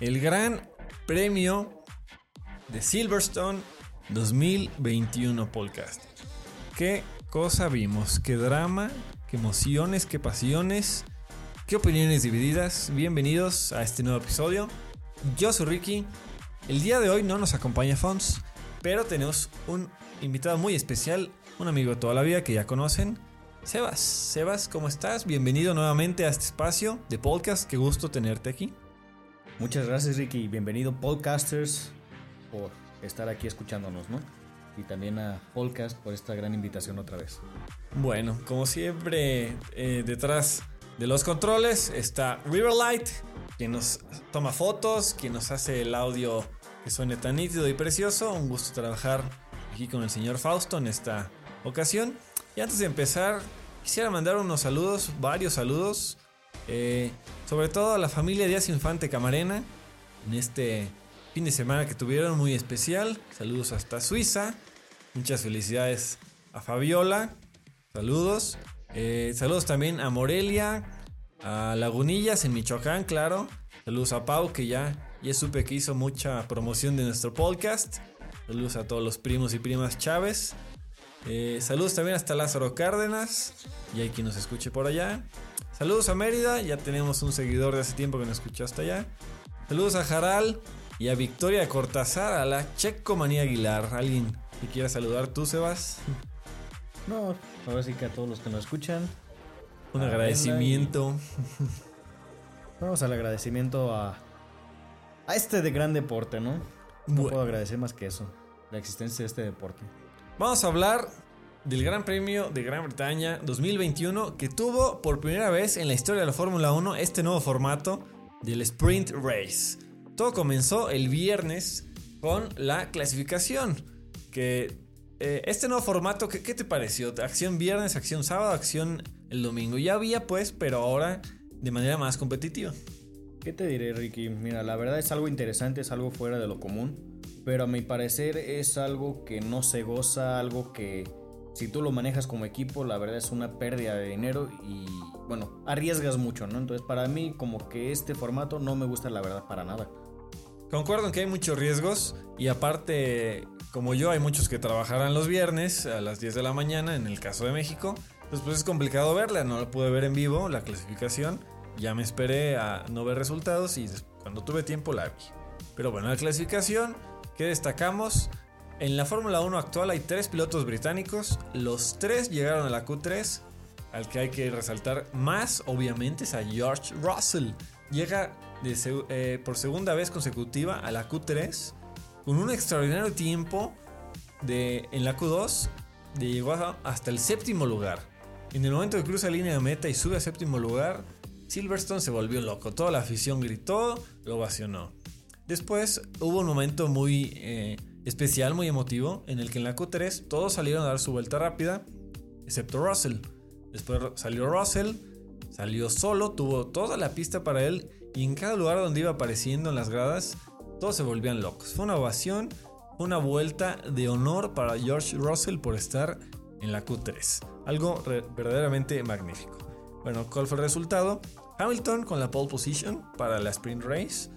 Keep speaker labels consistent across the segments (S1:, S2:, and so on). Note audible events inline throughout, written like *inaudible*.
S1: el Gran Premio de Silverstone 2021 Podcast. ¿Qué cosa vimos? ¿Qué drama? ¿Qué emociones? ¿Qué pasiones? ¿Qué opiniones divididas? Bienvenidos a este nuevo episodio. Yo soy Ricky. El día de hoy no nos acompaña Fons, pero tenemos un invitado muy especial, un amigo de toda la vida que ya conocen, Sebas. Sebas, ¿cómo estás? Bienvenido nuevamente a este espacio de podcast. Qué gusto tenerte aquí.
S2: Muchas gracias Ricky, bienvenido podcasters por estar aquí escuchándonos, ¿no? Y también a Podcast por esta gran invitación otra vez.
S1: Bueno, como siempre, eh, detrás de los controles está Riverlight, quien nos toma fotos, quien nos hace el audio que suene tan nítido y precioso. Un gusto trabajar aquí con el señor Fausto en esta ocasión. Y antes de empezar, quisiera mandar unos saludos, varios saludos, eh, sobre todo a la familia Díaz Infante Camarena, en este fin de semana que tuvieron muy especial. Saludos hasta Suiza. Muchas felicidades a Fabiola. Saludos. Eh, saludos también a Morelia, a Lagunillas en Michoacán, claro. Saludos a Pau, que ya, ya supe que hizo mucha promoción de nuestro podcast. Saludos a todos los primos y primas Chávez. Eh, saludos también hasta Lázaro Cárdenas. Y hay quien nos escuche por allá. Saludos a Mérida. Ya tenemos un seguidor de hace tiempo que nos escuchó hasta allá. Saludos a Jaral y a Victoria Cortázar, a la Checo Manía Aguilar. ¿Alguien que quiera saludar tú, Sebas?
S2: No, ahora sí que a todos los que nos escuchan.
S1: Un agradecimiento. *laughs*
S2: Vamos al agradecimiento a, a este de gran deporte, ¿no? No
S1: Bueno.
S2: puedo agradecer más que eso, la existencia de este deporte.
S1: Vamos a hablar del Gran Premio de Gran Bretaña 2021 que tuvo por primera vez en la historia de la Fórmula 1 este nuevo formato del Sprint Race. Todo comenzó el viernes con la clasificación. Que eh, este nuevo formato, ¿qué, qué te pareció? Acción viernes, acción sábado, acción el domingo. Ya había pues, pero ahora de manera más competitiva.
S2: ¿Qué te diré, Ricky? Mira, la verdad es algo interesante, es algo fuera de lo común, pero a mi parecer es algo que no se goza, algo que si tú lo manejas como equipo, la verdad es una pérdida de dinero y bueno, arriesgas mucho, ¿no? Entonces para mí como que este formato no me gusta la verdad para nada.
S1: Concuerdo en que hay muchos riesgos y aparte, como yo, hay muchos que trabajarán los viernes a las 10 de la mañana en el caso de México. Entonces pues es complicado verla, no la pude ver en vivo, la clasificación. Ya me esperé a no ver resultados y cuando tuve tiempo la vi. Pero bueno, la clasificación, ¿qué destacamos? En la Fórmula 1 actual hay tres pilotos británicos, los tres llegaron a la Q3, al que hay que resaltar más, obviamente, es a George Russell. Llega eh, por segunda vez consecutiva a la Q3 con un extraordinario tiempo de, en la Q2 de llegó hasta el séptimo lugar. En el momento que cruza la línea de meta y sube a séptimo lugar, Silverstone se volvió loco. Toda la afición gritó, lo ovacionó. Después hubo un momento muy eh, especial, muy emotivo, en el que en la Q3 todos salieron a dar su vuelta rápida, excepto Russell. Después salió Russell, salió solo, tuvo toda la pista para él y en cada lugar donde iba apareciendo en las gradas, todos se volvían locos. Fue una ovación, una vuelta de honor para George Russell por estar en la Q3. Algo verdaderamente magnífico. Bueno, ¿cuál fue el resultado? Hamilton con la pole position para la sprint race,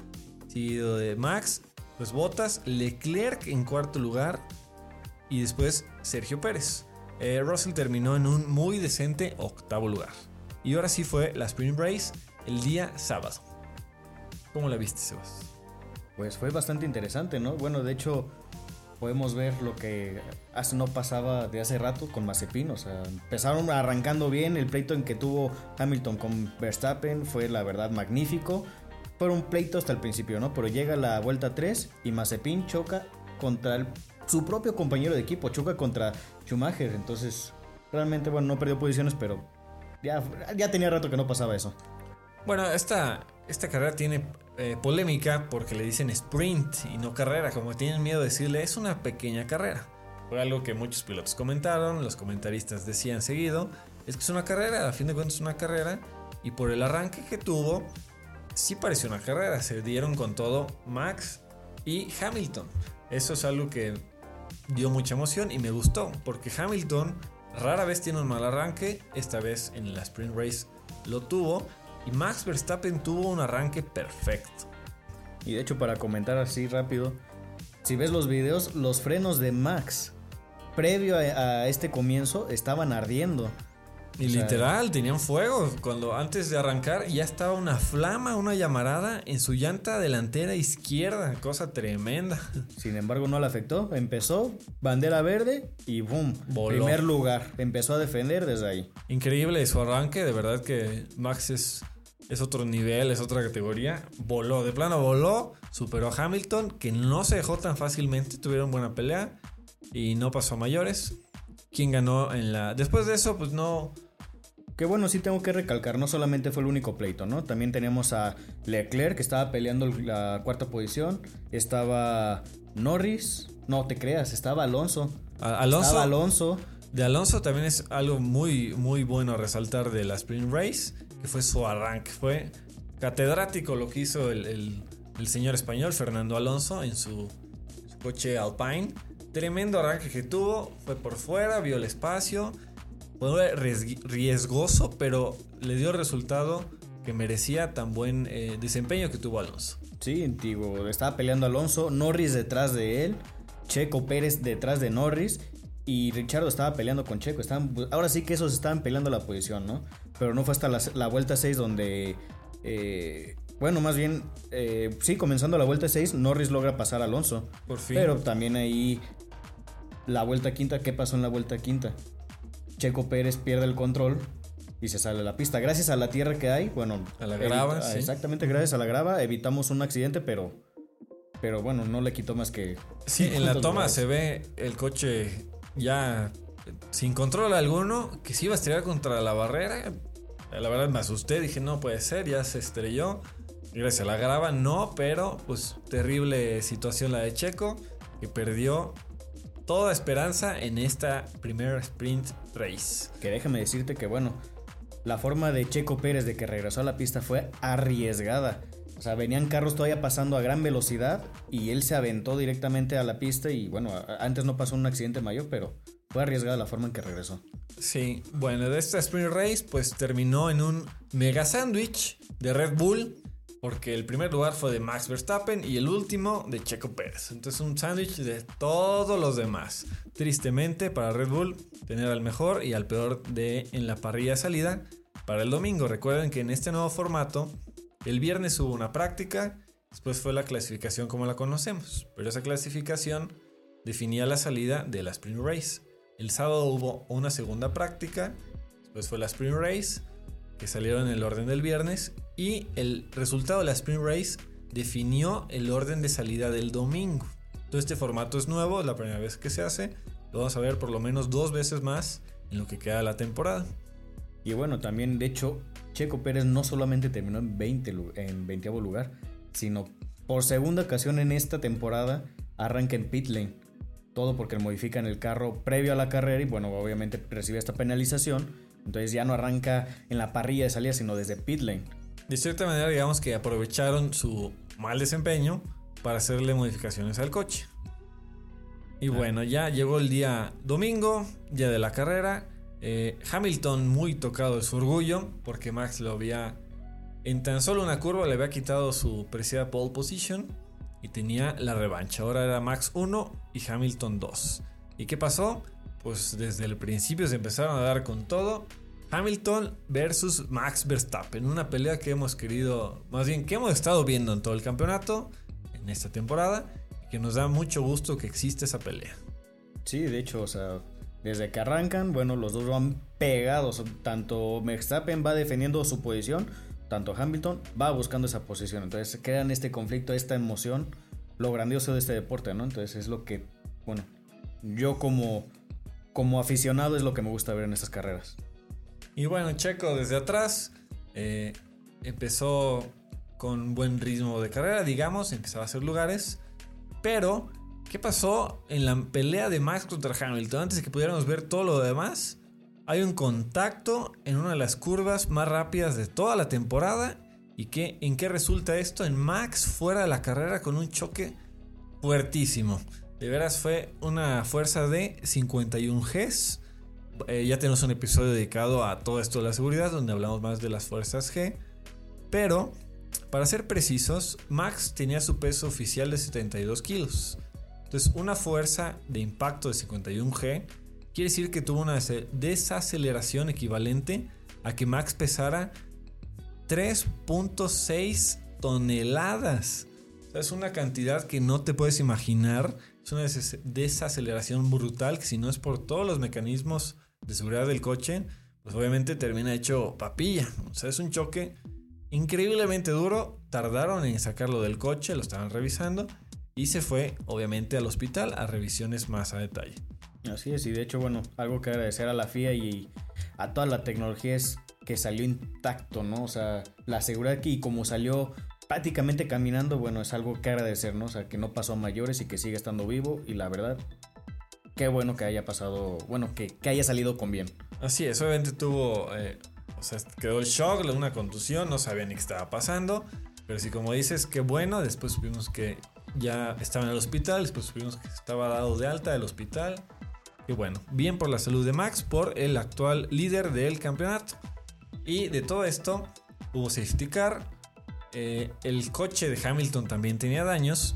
S1: seguido de Max, pues Bottas, Leclerc en cuarto lugar y después Sergio Pérez. Eh, Russell terminó en un muy decente octavo lugar. Y ahora sí fue la sprint race el día sábado. ¿Cómo la viste, Sebas?
S2: Pues fue bastante interesante, ¿no? Bueno, de hecho podemos ver lo que hace no pasaba de hace rato con Mazepin, o sea, empezaron arrancando bien, el pleito en que tuvo Hamilton con Verstappen fue la verdad magnífico. Fue un pleito hasta el principio, ¿no? Pero llega la vuelta 3 y Mazepin choca contra el- su propio compañero de equipo, choca contra Schumacher, entonces realmente, bueno, no perdió posiciones, pero ya, ya tenía rato que no pasaba eso.
S1: Bueno, esta, esta carrera tiene eh, polémica porque le dicen sprint y no carrera, como tienen miedo de decirle, es una pequeña carrera. Fue algo que muchos pilotos comentaron, los comentaristas decían seguido, es que es una carrera, a fin de cuentas es una carrera, y por el arranque que tuvo, sí pareció una carrera, se dieron con todo Max y Hamilton. Eso es algo que dio mucha emoción y me gustó, porque Hamilton rara vez tiene un mal arranque, esta vez en la sprint race lo tuvo, y Max Verstappen tuvo un arranque perfecto.
S2: Y de hecho, para comentar así rápido, si ves los videos, los frenos de Max, previo a, a este comienzo, estaban ardiendo.
S1: Y
S2: O sea,
S1: literal, tenían fuego. Cuando antes de arrancar ya estaba una flama, una llamarada en su llanta delantera izquierda. Cosa tremenda.
S2: Sin embargo, no le afectó. Empezó, bandera verde y boom.
S1: Voló.
S2: Primer lugar. Empezó a defender desde ahí.
S1: Increíble su arranque, de verdad que Max es, es otro nivel, es otra categoría. Voló, de plano voló, superó a Hamilton, que no se dejó tan fácilmente, tuvieron buena pelea y no pasó a mayores. ¿Quién ganó en la... Después de eso, pues no...
S2: Que bueno, sí tengo que recalcar, no solamente fue el único pleito, ¿no? También teníamos a Leclerc que estaba peleando la cuarta posición. Estaba Norris. No te creas, estaba Alonso.
S1: Alonso,
S2: Estaba Alonso.
S1: De Alonso también es algo muy, muy bueno a resaltar de la Sprint Race, que fue su arranque. Fue catedrático lo que hizo el, el- el señor español Fernando Alonso en su, su coche Alpine. Tremendo arranque que tuvo, fue por fuera, vio el espacio, riesg- riesgoso, pero le dio resultado que merecía tan buen eh, desempeño que tuvo Alonso.
S2: Sí, digo, estaba peleando Alonso. Norris detrás de él. Checo Pérez detrás de Norris. Y Richardo estaba peleando con Checo. Estaban, ahora sí que esos estaban peleando la posición, ¿no? Pero no fue hasta la, la vuelta 6 donde. eh, bueno, más bien, eh, sí, comenzando la vuelta 6, Norris logra pasar a Alonso.
S1: Por fin.
S2: Pero también ahí, la vuelta quinta, ¿qué pasó en la vuelta quinta? Checo Pérez pierde el control y se sale a la pista. Gracias a la tierra que hay, bueno.
S1: A la grava,
S2: evita-
S1: sí.
S2: Exactamente, gracias a la grava evitamos un accidente, pero. Pero bueno, no le quitó más que.
S1: Sí, en la toma
S2: lugares.
S1: se ve el coche ya sin control alguno, que se iba a estrellar contra la barrera. La verdad me asusté, dije, no puede ser, ya se estrelló. Gracias a la grava, no, pero pues terrible situación la de Checo, que perdió toda esperanza en esta primera sprint race.
S2: Que déjame decirte que, bueno, la forma de Checo Pérez de que regresó a la pista fue arriesgada. O sea, venían carros todavía pasando a gran velocidad y él se aventó directamente a la pista y bueno, antes no pasó un accidente mayor, pero fue arriesgada la forma en que regresó.
S1: Sí, bueno, de esta sprint race pues terminó en un mega sándwich de Red Bull, porque el primer lugar fue de Max Verstappen y el último de Checo Pérez. Entonces un sándwich de todos los demás. Tristemente para Red Bull tener al mejor y al peor de en la parrilla de salida para el domingo. Recuerden que en este nuevo formato el viernes hubo una práctica, después fue la clasificación como la conocemos, pero esa clasificación definía la salida de la sprint race. El sábado hubo una segunda práctica, después fue la sprint race, salieron en el orden del viernes, y el resultado de la sprint race definió el orden de salida del domingo. Todo este formato es nuevo, es la primera vez que se hace, lo vamos a ver por lo menos dos veces más en lo que queda de la temporada.
S2: Y bueno, también de hecho, Checo Pérez no solamente terminó en 20 lu- en 20 lugar, sino por segunda ocasión en esta temporada arranca en pit lane. Todo porque modifican el carro previo a la carrera y bueno, obviamente recibe esta penalización. Entonces ya no arranca en la parrilla de salida, sino desde pit lane.
S1: De cierta manera, digamos que aprovecharon su mal desempeño para hacerle modificaciones al coche. Y bueno, ya llegó el día domingo, día de la carrera. Eh, Hamilton muy tocado de su orgullo, porque Max lo había, en tan solo una curva, le había quitado su preciada pole position y tenía la revancha. Ahora era Max 1 y Hamilton 2. ¿Y qué pasó? Pues desde el principio se empezaron a dar con todo. Hamilton versus Max Verstappen, una pelea que hemos querido, más bien que hemos estado viendo en todo el campeonato, en esta temporada, y que nos da mucho gusto que exista esa pelea.
S2: Sí, de hecho, o sea, desde que arrancan, bueno, los dos van pegados. Tanto Verstappen va defendiendo su posición, tanto Hamilton va buscando esa posición. Entonces crean este conflicto, esta emoción, lo grandioso de este deporte, ¿no? Entonces es lo que, bueno, yo como, como aficionado es lo que me gusta ver en estas carreras.
S1: Y bueno, Checo desde atrás eh, empezó con buen ritmo de carrera, digamos, empezaba a hacer lugares. Pero, ¿qué pasó en la pelea de Max contra Hamilton? Antes de que pudiéramos ver todo lo demás, hay un contacto en una de las curvas más rápidas de toda la temporada. ¿Y qué, en qué resulta esto? En Max fuera de la carrera con un choque fuertísimo. De veras fue una fuerza de 51 Gs. Eh, ya tenemos un episodio dedicado a todo esto de la seguridad, donde hablamos más de las fuerzas G. Pero para ser precisos, Max tenía su peso oficial de 72 kilos. Entonces, una fuerza de impacto de 51G quiere decir que tuvo una desaceleración equivalente a que Max pesara 3.6 toneladas. es una cantidad que no te puedes imaginar. Es una desaceleración brutal que si no es por todos los mecanismos de seguridad del coche, pues obviamente termina hecho papilla. O sea, es un choque increíblemente duro. Tardaron en sacarlo del coche, lo estaban revisando y se fue obviamente al hospital a revisiones más a detalle.
S2: Así es, y de hecho, bueno, algo que agradecer a la FIA y a toda la tecnología es que salió intacto, ¿no? O sea, la seguridad que como salió prácticamente caminando, bueno, es algo que agradecer, ¿no? O sea, que no pasó a mayores y que sigue estando vivo y la verdad, qué bueno que haya pasado, bueno, que, que haya salido con bien.
S1: Así es, obviamente tuvo, eh, o sea, quedó el shock, una contusión, no sabía ni qué estaba pasando, pero sí, como dices, qué bueno, después supimos que ya estaba en el hospital, después supimos que estaba dado de alta del hospital. Y bueno, bien por la salud de Max, por el actual líder del campeonato. Y de todo esto, hubo safety car. Eh, el coche de Hamilton también tenía daños.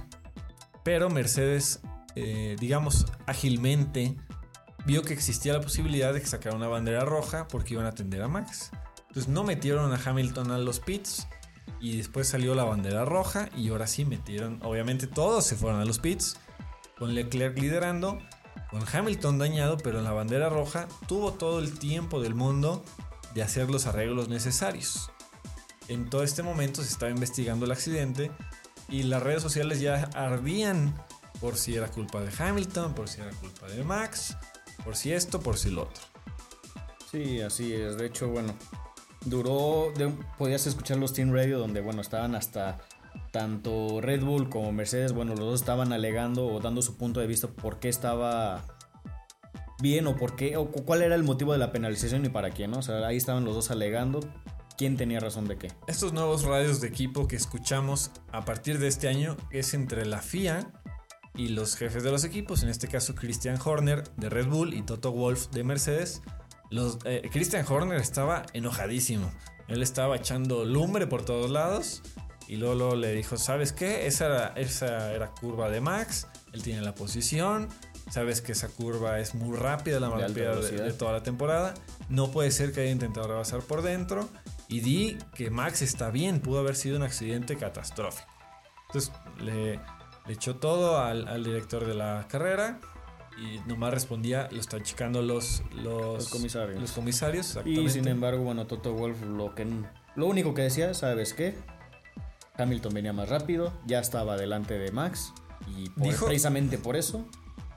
S1: Pero Mercedes, eh, digamos, ágilmente vio que existía la posibilidad de que una bandera roja porque iban a atender a Max. Entonces no metieron a Hamilton a los pits. Y después salió la bandera roja. Y ahora sí metieron. Obviamente todos se fueron a los pits. Con Leclerc liderando. Con Hamilton dañado. Pero en la bandera roja tuvo todo el tiempo del mundo de hacer los arreglos necesarios. En todo este momento se estaba investigando el accidente y las redes sociales ya ardían por si era culpa de Hamilton, por si era culpa de Max, por si esto, por si lo otro.
S2: Sí, así es. De hecho, bueno, duró, podías escuchar los Team Radio donde, bueno, estaban hasta tanto Red Bull como Mercedes, bueno, los dos estaban alegando o dando su punto de vista por qué estaba bien o por qué, o cuál era el motivo de la penalización y para quién, ¿no? O sea, ahí estaban los dos alegando quién tenía razón de qué.
S1: Estos nuevos radios de equipo que escuchamos a partir de este año es entre la FIA y los jefes de los equipos, en este caso Christian Horner de Red Bull y Toto Wolf de Mercedes. Los, eh, Christian Horner estaba enojadísimo. Él estaba echando lumbre por todos lados. Y luego, le dijo, ¿sabes qué? Esa era, esa era curva de Max. Él tiene la posición. Sabes que esa curva es muy rápida, la más rápida de, toda la temporada. No puede ser que haya intentado rebasar por dentro. Y di que Max está bien, pudo haber sido un accidente catastrófico. Entonces le, echó todo al, director de la carrera y nomás respondía, lo están checando los, los,
S2: comisarios.
S1: Los comisarios
S2: y sin embargo, bueno, Toto Wolf lo, que, lo único que decía, ¿sabes qué? Hamilton venía más rápido, ya estaba delante de Max y precisamente por eso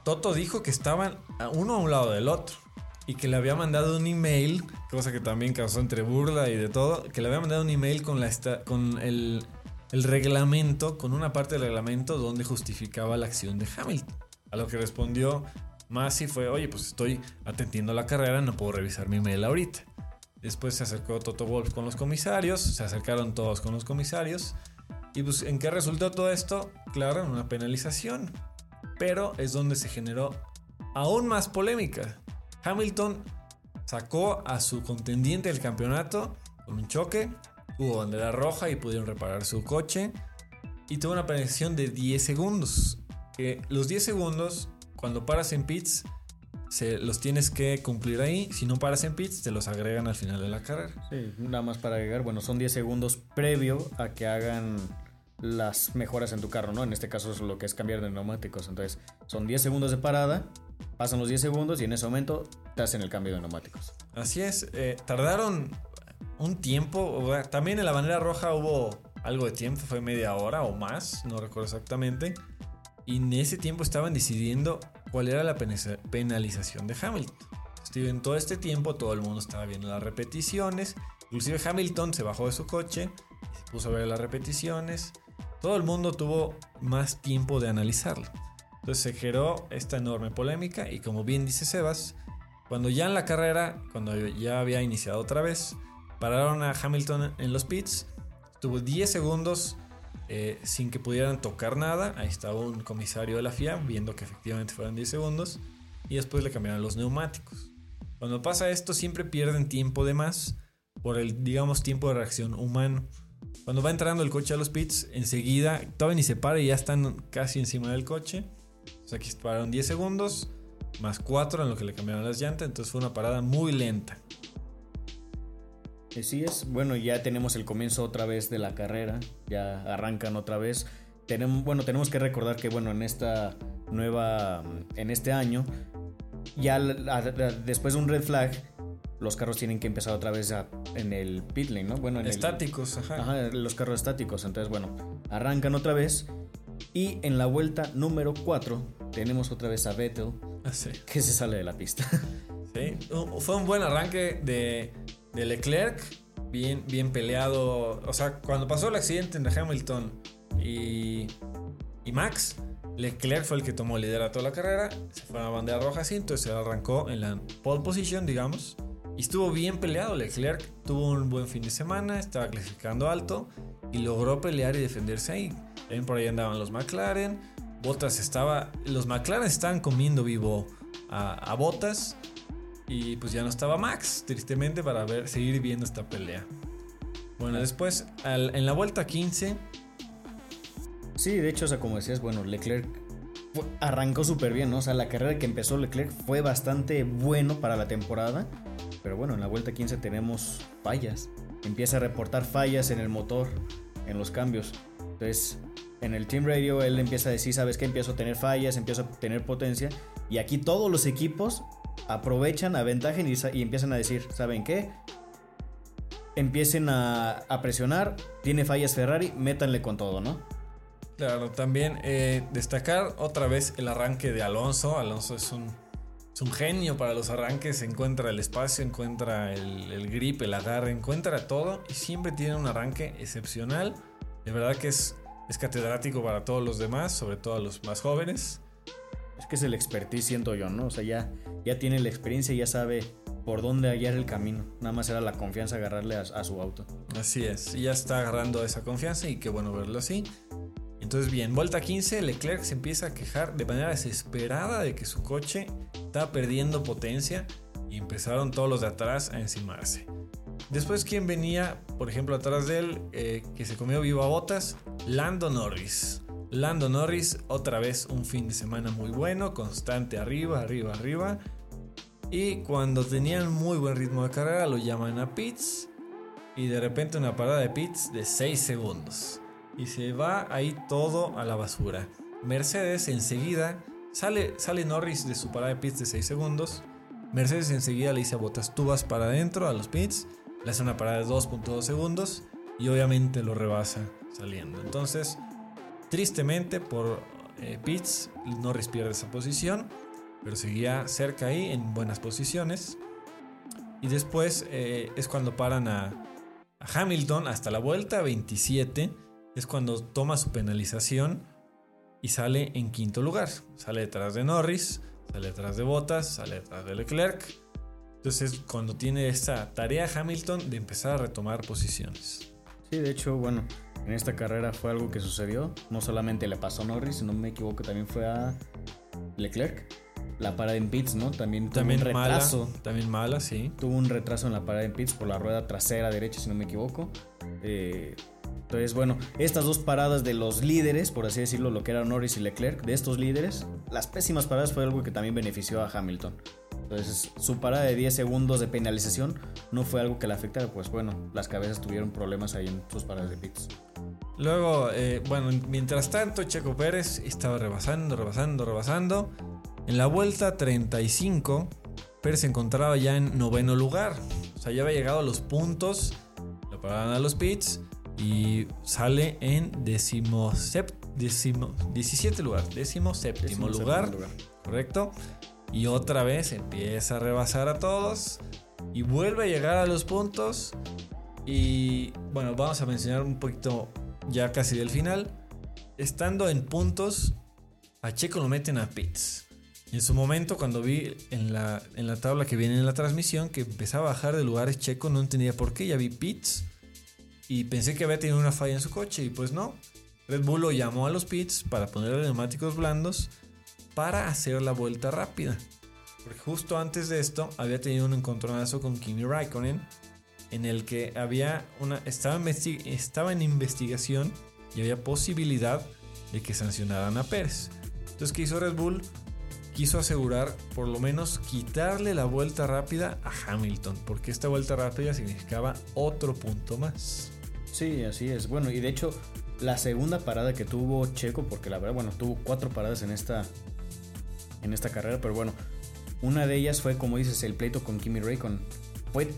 S1: Toto dijo que estaban uno a un lado del otro y que le había mandado un email, cosa que también causó entre burla y de todo, que le había mandado un email con, la con el, reglamento, con una parte del reglamento donde justificaba la acción de Hamilton. A lo que respondió Masi fue, oye, pues estoy atendiendo la carrera, no puedo revisar mi email ahorita. Después se acercó Toto Wolf con los comisarios, se acercaron todos con los comisarios. ¿Y pues en qué resultó todo esto? Claro, en una penalización pero es donde se generó aún más polémica. Hamilton sacó a su contendiente del campeonato con un choque, hubo bandera roja y pudieron reparar su coche y tuvo una penalización de 10 segundos. Que los 10 segundos, cuando paras en pits, se los tienes que cumplir ahí. Si no paras en pits, te los agregan al final de la carrera.
S2: Sí, nada más para agregar. Bueno, son 10 segundos previo a que hagan las mejoras en tu carro, ¿no? En este caso es lo que es cambiar de neumáticos. Entonces, son 10 segundos de parada, pasan los 10 segundos y en ese momento te hacen el cambio de neumáticos.
S1: Así es, eh, tardaron un tiempo, también en la bandera roja hubo algo de tiempo, fue media hora o más, no recuerdo exactamente. Y en ese tiempo estaban decidiendo cuál era la penalización de Hamilton. En todo este tiempo todo el mundo estaba viendo las repeticiones. Inclusive Hamilton se bajó de su coche se puso a ver las repeticiones todo el mundo tuvo más tiempo de analizarlo. Entonces se generó esta enorme polémica y como bien dice Sebas, cuando ya en la carrera, cuando ya había iniciado otra vez, pararon a Hamilton en los pits, tuvo 10 segundos eh, sin que pudieran tocar nada, ahí estaba un comisario de la FIA viendo que efectivamente fueron 10 segundos y después le cambiaron los neumáticos. Cuando pasa esto siempre pierden tiempo de más por el, digamos, tiempo de reacción humano. Cuando va entrando el coche a los pits, enseguida, todavía ni se para y ya están casi encima del coche. Sea, aquí pararon 10 segundos, más 4 en lo que le cambiaron las llantas. Entonces fue una parada muy lenta.
S2: Así es. Bueno, ya tenemos el comienzo otra vez de la carrera. Ya arrancan otra vez. Tenemos, bueno, tenemos que recordar que, bueno, en esta nueva, en este año, ya después de un red flag, los carros tienen que empezar otra vez en el pit lane, ¿no? Bueno, en
S1: estáticos,
S2: ajá. ajá. Los carros estáticos. Entonces, bueno, arrancan otra vez. Y en la vuelta número 4 tenemos otra vez a Vettel
S1: ah, sí.
S2: que se sale de la pista. *laughs*
S1: Sí, fue un buen arranque de, de Leclerc, bien, bien peleado. O sea, cuando pasó el accidente entre Hamilton y, y Max, Leclerc fue el que tomó el liderato de la carrera, se fue a la bandera roja así, entonces se arrancó en la pole position, digamos. Y estuvo bien peleado. Leclerc tuvo un buen fin de semana, estaba clasificando alto y logró pelear y defenderse ahí. También por ahí andaban los McLaren. Bottas estaba. Los McLaren estaban comiendo vivo a, a Bottas. Y pues ya no estaba Max, tristemente, para ver, seguir viendo esta pelea. Bueno, después, en la vuelta 15.
S2: Sí, de hecho, o sea, como decías, bueno, Leclerc arrancó súper bien, ¿no? O sea, la carrera que empezó Leclerc fue bastante bueno para la temporada. Pero bueno, en la vuelta 15 tenemos fallas. Empieza a reportar fallas en el motor, en los cambios. Entonces, en el Team Radio él empieza a decir, ¿sabes qué? Empiezo a tener fallas, empiezo a tener potencia. Y aquí todos los equipos aprovechan, aventajen y, y empiezan a decir, ¿saben qué? Empiecen a, presionar, tiene fallas Ferrari, métanle con todo, ¿no?
S1: Claro, también eh, destacar otra vez el arranque de Alonso. Alonso es un es un genio para los arranques, encuentra el espacio, encuentra el, grip, el agarre, encuentra todo y siempre tiene un arranque excepcional. De verdad que es, es catedrático para todos los demás, sobre todo a los más jóvenes.
S2: Es que es el expertise, siento yo, ¿no? O sea, ya, ya tiene la experiencia y ya sabe por dónde hallar el camino. Nada más era la confianza agarrarle a, a su auto.
S1: Así es, y ya está agarrando esa confianza y qué bueno verlo así. Entonces, bien, vuelta 15, Leclerc se empieza a quejar de manera desesperada de que su coche estaba perdiendo potencia y empezaron todos los de atrás a encimarse. Después, ¿quién venía, por ejemplo, atrás de él, eh, que se comió vivo a botas? Lando Norris. Lando Norris, otra vez un fin de semana muy bueno, constante arriba, arriba, arriba. Y cuando tenían muy buen ritmo de carrera, lo llaman a pits. Y de repente una parada de pits de 6 segundos y se va ahí todo a la basura. Mercedes enseguida sale, sale Norris de su parada de pits de 6 segundos. Mercedes enseguida le dice Botas, tú vas para adentro a los pits, le hace una parada de 2.2 segundos y obviamente lo rebasa saliendo. Entonces, tristemente por eh, pits, Norris pierde esa posición, pero seguía cerca ahí en buenas posiciones. Y después eh, es cuando paran a, a Hamilton hasta la vuelta 27 es cuando toma su penalización y sale en quinto lugar. Sale detrás de Norris, sale detrás de Bottas, sale detrás de Leclerc. Entonces, cuando tiene esta tarea Hamilton de empezar a retomar posiciones.
S2: Sí, de hecho, bueno, en esta carrera fue algo que sucedió. No solamente le pasó a Norris, si no me equivoco, también fue a Leclerc. La parada en pits, ¿no? También tuvo
S1: también
S2: un retraso.
S1: Mala, también mala, sí.
S2: Tuvo un retraso en la parada en pits por la rueda trasera derecha, si no me equivoco. Eh, entonces, bueno, estas dos paradas de los líderes, por así decirlo, lo que eran Norris y Leclerc, de estos líderes, las pésimas paradas fue algo que también benefició a Hamilton. Entonces, su parada de 10 segundos de penalización no fue algo que le afectara, pues bueno, las cabezas tuvieron problemas ahí en sus paradas de pits.
S1: Luego, eh, bueno, mientras tanto, Checo Pérez estaba rebasando, rebasando, rebasando. En la vuelta 35, Pérez se encontraba ya en noveno lugar. O sea, ya había llegado a los puntos, lo paraban a los pits y sale en décimo, décimo 17 lugar, décimo séptimo lugar, correcto. Y otra vez empieza a rebasar a todos y vuelve a llegar a los puntos. Y bueno, vamos a mencionar un poquito ya casi del final. Estando en puntos, a Checo lo meten a pits. en su momento, cuando vi en la, en la tabla que viene en la transmisión que empezaba a bajar de lugares Checo, no entendía por qué. Ya vi pits y pensé que había tenido una falla en su coche y pues no. Red Bull lo llamó a los pits para ponerle neumáticos blandos para hacer la vuelta rápida. Porque justo antes de esto había tenido un encontronazo con Kimi Raikkonen en el que había una estaba, estaba en investigación y había posibilidad de que sancionaran a Pérez. Entonces, ¿qué hizo Red Bull? Quiso asegurar, por lo menos, quitarle la vuelta rápida a Hamilton, porque esta vuelta rápida significaba otro punto más.
S2: Sí, así es. Bueno, y de hecho, la segunda parada que tuvo Checo, porque la verdad, bueno, tuvo cuatro paradas en esta, en esta carrera, pero bueno, una de ellas fue, como dices, el pleito con Kimi Räikkönen. Fue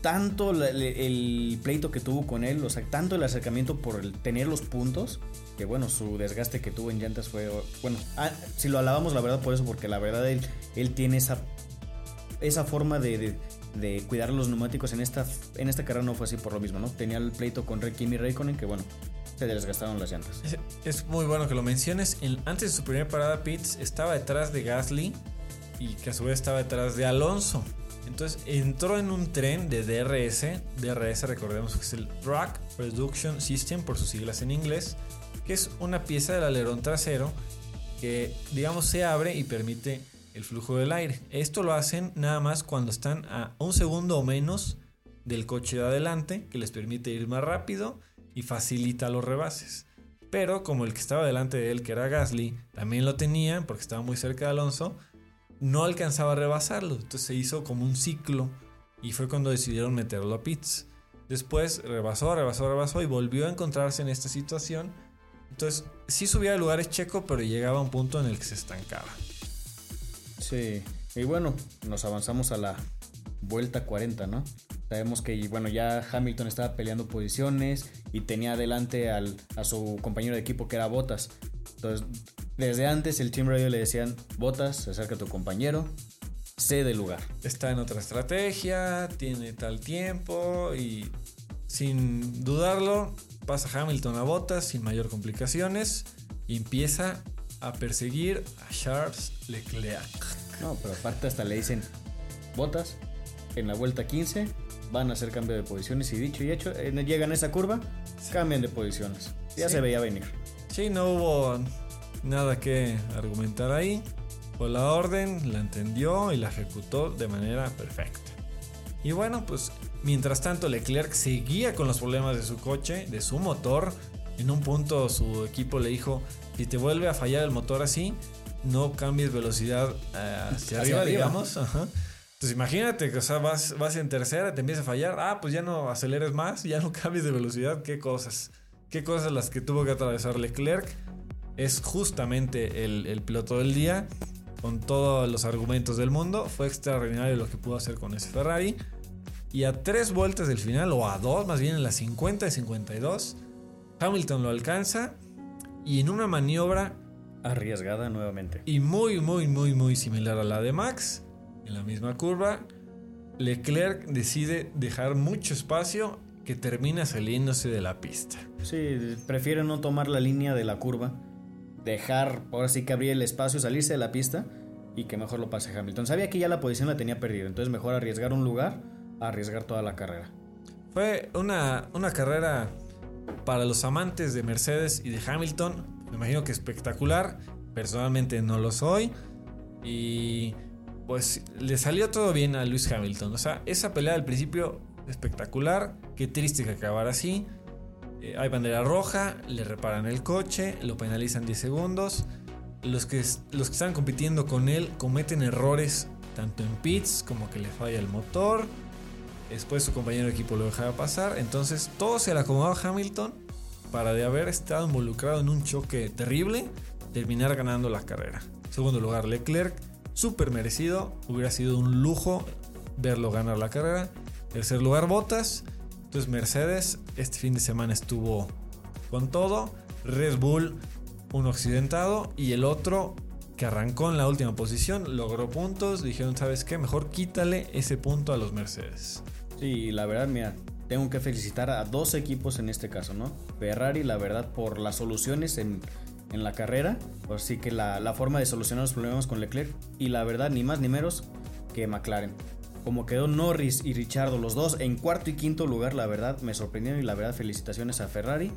S2: tanto el, pleito que tuvo con él, o sea, tanto el acercamiento por el tener los puntos, que bueno, su desgaste que tuvo en llantas fue, bueno, ah, si lo alabamos la verdad por eso, porque la verdad él, él tiene esa, esa forma de, cuidar los neumáticos en esta, en esta carrera no fue así por lo mismo, ¿no? Tenía el pleito con Kimi Raikkonen que bueno, se desgastaron las llantas.
S1: Es, muy bueno que lo menciones. antes de su primera parada Pitts estaba detrás de Gasly y que a su vez estaba detrás de Alonso. Entonces entró en un tren de DRS. DRS recordemos que es el Track Reduction System por sus siglas en inglés. Que es una pieza del alerón trasero que digamos se abre y permite el flujo del aire. Esto lo hacen nada más cuando están a un segundo o menos del coche de adelante que les permite ir más rápido y facilita los rebases. Pero como el que estaba delante de él, que era Gasly, también lo tenía porque estaba muy cerca de Alonso, no alcanzaba a rebasarlo. Entonces se hizo como un ciclo y fue cuando decidieron meterlo a pits. Después rebasó, rebasó, rebasó y volvió a encontrarse en esta situación. Entonces sí subía de lugares checo, pero llegaba a un punto en el que se estancaba.
S2: Sí, y bueno, nos avanzamos a la vuelta 40, ¿no? Sabemos que bueno, ya Hamilton estaba peleando posiciones y tenía adelante al, a su compañero de equipo que era Bottas. Entonces desde antes el Team Radio le decían, botas, acerca a tu compañero, sé del lugar.
S1: Está en otra estrategia, tiene tal tiempo y sin dudarlo pasa Hamilton a botas sin mayor complicaciones y empieza a perseguir a Charles Leclerc.
S2: No, pero aparte hasta le dicen, botas, en la vuelta 15 van a hacer cambio de posiciones y dicho y hecho, eh, llegan a esa curva, cambian de posiciones. Ya se veía venir.
S1: Sí, no hubo Nada que argumentar ahí. Fue la orden, la entendió y la ejecutó de manera perfecta. Y bueno, pues mientras tanto Leclerc seguía con los problemas de su coche, de su motor. En un punto su equipo le dijo, si te vuelve a fallar el motor así, no cambies velocidad eh, hacia, arriba, digamos. Entonces imagínate que vas, vas en tercera, te empieza a fallar, ah, pues ya no aceleres más, ya no *laughs* cambies de velocidad, qué cosas. Qué cosas las que tuvo que atravesar Leclerc es justamente el, piloto del día, con todos los argumentos del mundo. Fue extraordinario lo que pudo hacer con ese Ferrari. Y a tres vueltas del final, o a dos, más bien en las 50 y 52, Hamilton lo alcanza y en una maniobra
S2: arriesgada nuevamente.
S1: Y muy, muy, muy, muy similar a la de Max, en la misma curva, Leclerc decide dejar mucho espacio que termina saliéndose de la pista.
S2: Sí, prefiere no tomar la línea de la curva dejar, ahora sí que abrir el espacio, salirse de la pista y que mejor lo pase Hamilton. Sabía que ya la posición la tenía perdida, entonces mejor arriesgar un lugar a arriesgar toda la carrera.
S1: Fue una, una carrera para los amantes de Mercedes y de Hamilton, me imagino que espectacular. Personalmente no lo soy. Y pues le salió todo bien a Lewis Hamilton. O sea, esa pelea al principio espectacular. Qué triste que acabara así. Eh, hay bandera roja, le reparan el coche, lo penalizan 10 segundos. Los que, los que están compitiendo con él cometen errores tanto en pits como que le falla el motor. Después su compañero de equipo lo dejaba pasar. Entonces todo se le acomodó a Hamilton para de haber estado involucrado en un choque terrible, terminar ganando la carrera. Segundo lugar, Leclerc, súper merecido. Hubiera sido un lujo verlo ganar la carrera. Tercer lugar, Bottas. Entonces Mercedes este fin de semana estuvo con todo. Red Bull un accidentado y el otro que arrancó en la última posición, logró puntos. Dijeron, ¿sabes qué? Mejor quítale ese punto a los Mercedes.
S2: Sí, la verdad, mira, tengo que felicitar a dos equipos en este caso, ¿no? Ferrari, la verdad, por las soluciones en, la carrera. Así que la, la forma de solucionar los problemas con Leclerc. Y la verdad, ni más ni menos que McLaren como quedó Norris y Richardo, los dos en cuarto y quinto lugar, la verdad me sorprendieron y la verdad felicitaciones a Ferrari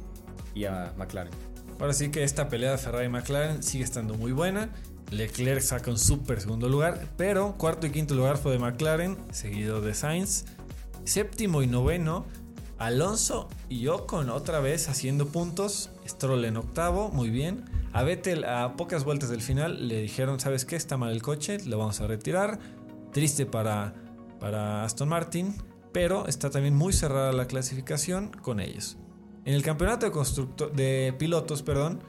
S2: y a McLaren.
S1: Ahora sí que esta pelea de Ferrari y McLaren sigue estando muy buena. Leclerc saca un súper segundo lugar, pero cuarto y quinto lugar fue de McLaren, seguido de Sainz. Séptimo y noveno, Alonso y Ocon otra vez haciendo puntos. Stroll en octavo, muy bien. A Vettel a pocas vueltas del final le dijeron, ¿sabes qué? Está mal el coche, lo vamos a retirar. Triste para, para Aston Martin, pero está también muy cerrada la clasificación con ellos. En el campeonato de, de pilotos, perdón,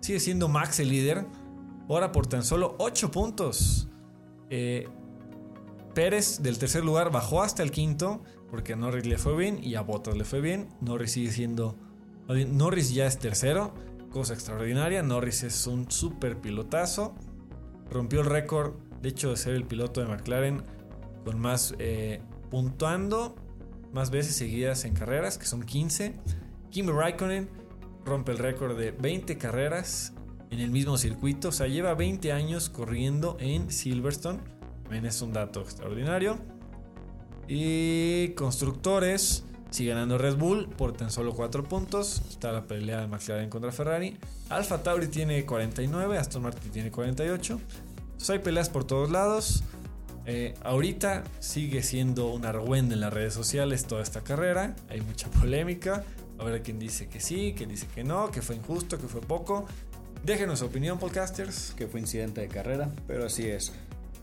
S1: sigue siendo Max el líder, ahora por tan solo 8 puntos. Eh, Pérez del tercer lugar bajó hasta el quinto porque a Norris le fue bien y a Bottas le fue bien. Norris sigue siendo. Norris ya es tercero, cosa extraordinaria. Norris es un super pilotazo. Rompió el récord, de hecho, de ser el piloto de McLaren con más eh, puntuando más veces seguidas en carreras, que son 15. Kimi Raikkonen rompe el récord de 20 carreras en el mismo circuito, o sea, lleva 20 años corriendo en Silverstone. Es un dato extraordinario. Y constructores, sigue ganando Red Bull por tan solo 4 puntos. Está la pelea de McLaren contra Ferrari. Alfa Tauri tiene 49, Aston Martin tiene 48. Entonces hay peleas por todos lados. Eh, ahorita sigue siendo un argüende en las redes sociales toda esta carrera. Hay mucha *laughs* polémica. Ver quien dice que sí, quien dice que no, que fue injusto, que fue poco. Déjenos su opinión, podcasters.
S2: Que fue incidente de carrera, pero así es.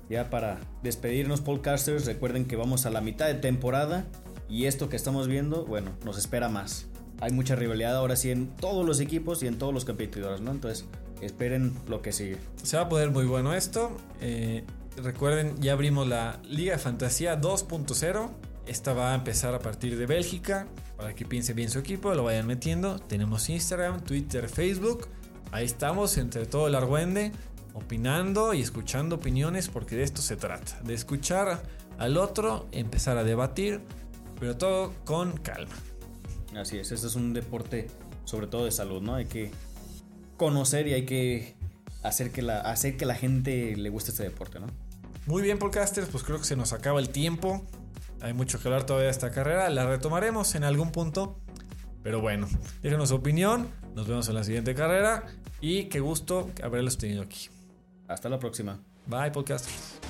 S2: Ya para despedirnos, podcasters, recuerden que vamos a la mitad de temporada y esto que estamos viendo, bueno, nos espera más. Hay mucha rivalidad ahora sí en todos los equipos y en todos los competidores, ¿no? Entonces, esperen lo que sigue.
S1: Se va a poder muy bueno esto. Eh, recuerden, ya abrimos la Liga Fantasía 2.0. Esta va a empezar a partir de Bélgica. Para que piense bien su equipo, lo vayan metiendo. Tenemos Instagram, Twitter, Facebook. Ahí estamos entre todo el argüende opinando y escuchando opiniones porque de esto se trata, de escuchar al otro, empezar a debatir, pero todo con calma.
S2: Así es, este es un deporte sobre todo de salud, ¿no? Hay que conocer y hay que hacer que la, hacer que la gente le guste este deporte, ¿no?
S1: Muy bien, podcasters, pues creo que se nos acaba el tiempo. Hay mucho que hablar todavía de esta carrera, la retomaremos en algún punto. Pero bueno, déjenos su opinión, nos vemos en la siguiente carrera y qué gusto haberlos tenido aquí.
S2: Hasta la próxima.
S1: Bye, podcasters.